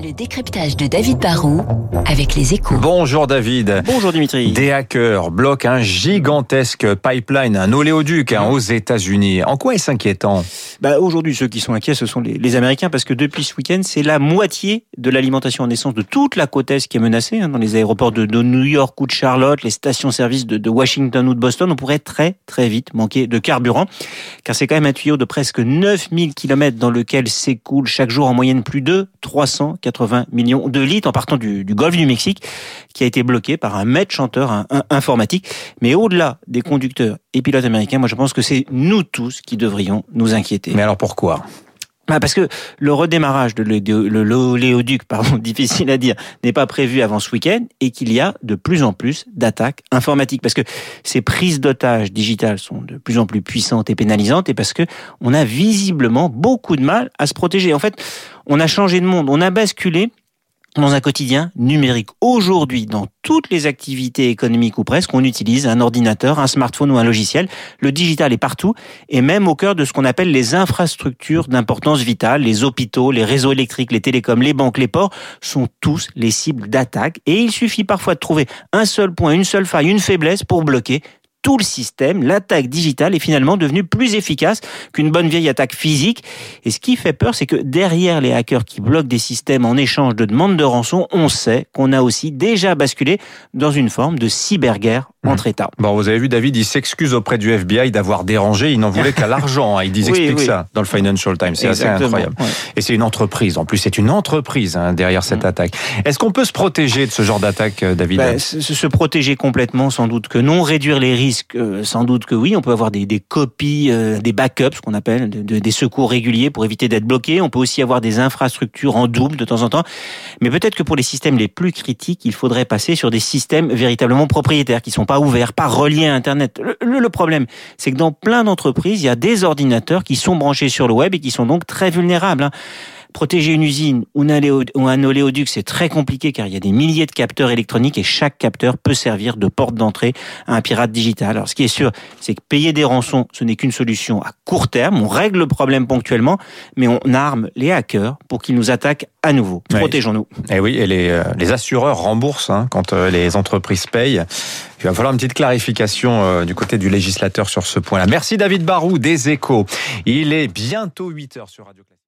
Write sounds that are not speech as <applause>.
Le décryptage de David Barrault avec les échos. Bonjour David. Bonjour Dimitri. Des hackers bloquent un gigantesque pipeline, un oléoduc hein, aux États-Unis. En quoi est-ce inquiétant? Bah, Aujourd'hui, ceux qui sont inquiets, ce sont les, les Américains, parce que depuis ce week-end, c'est la moitié de l'alimentation en essence de toute la côte Est qui est menacée, hein, dans les aéroports de, de, New York ou de Charlotte, les stations-service de, de, Washington ou de Boston. On pourrait très très vite manquer de carburant, car c'est quand même un tuyau de presque 9000 km dans lequel s'écoule chaque jour en moyenne plus de 380 millions de litres en partant du, golfe du Mexique, qui a été bloqué par un maître chanteur un, informatique. Mais au-delà des conducteurs et pilotes américains, moi je pense que c'est nous tous qui devrions nous inquiéter. Mais alors pourquoi? Parce que le redémarrage de l'oléoduc, pardon, <laughs> difficile à dire, n'est pas prévu avant ce week-end et qu'il y a de plus en plus d'attaques informatiques parce que ces prises d'otages digitales sont de plus en plus puissantes et pénalisantes et parce que on a visiblement beaucoup de mal à se protéger. En fait, on a changé de monde, on a basculé dans un quotidien numérique. Aujourd'hui, dans toutes les activités économiques ou presque, on utilise un ordinateur, un smartphone ou un logiciel. Le digital est partout et même au cœur de ce qu'on appelle les infrastructures d'importance vitale. Les hôpitaux, les réseaux électriques, les télécoms, les banques, les ports sont tous les cibles d'attaques et il suffit parfois de trouver un seul point, une seule faille, une faiblesse pour bloquer tout le système, l'attaque digitale est finalement devenue plus efficace qu'une bonne vieille attaque physique. Et ce qui fait peur, c'est que derrière les hackers qui bloquent des systèmes en échange de demandes de rançon, on sait qu'on a aussi déjà basculé dans une forme de cyberguerre entre États. Bon, vous avez vu, David, il s'excuse auprès du FBI d'avoir dérangé. Il n'en voulait qu'à <laughs> l'argent. Hein. Il dit, oui, explique oui. ça dans le Financial Times. C'est assez incroyable. Et c'est une entreprise. En plus, c'est une entreprise hein, derrière cette mmh. attaque. Est-ce qu'on peut se protéger de ce genre d'attaque, David? Bah, se, se protéger complètement, sans doute que non. Réduire les risques, euh, sans doute que oui. On peut avoir des, des copies, euh, des backups, ce qu'on appelle, de, de, des secours réguliers pour éviter d'être bloqué. On peut aussi avoir des infrastructures en double de temps en temps. Mais peut-être que pour les systèmes les plus critiques, il faudrait passer sur des systèmes véritablement propriétaires, qui sont pas ouverts, pas reliés à Internet. Le, problème, c'est que dans plein d'entreprises, il y a des ordinateurs qui sont branchés sur le web et qui sont donc très vulnérables. Hein. Protéger une usine ou un oléoduc, c'est très compliqué car il y a des milliers de capteurs électroniques et chaque capteur peut servir de porte d'entrée à un pirate digital. Alors ce qui est sûr, c'est que payer des rançons, ce n'est qu'une solution à court terme. On règle le problème ponctuellement, mais on arme les hackers pour qu'ils nous attaquent à nouveau. Protégeons-nous. Et eh oui, et les, euh, les assureurs remboursent hein, quand euh, les entreprises payent. Il va falloir une petite clarification euh, du côté du législateur sur ce point-là. Merci David Barou des Échos. Il est bientôt 8 heures sur Radio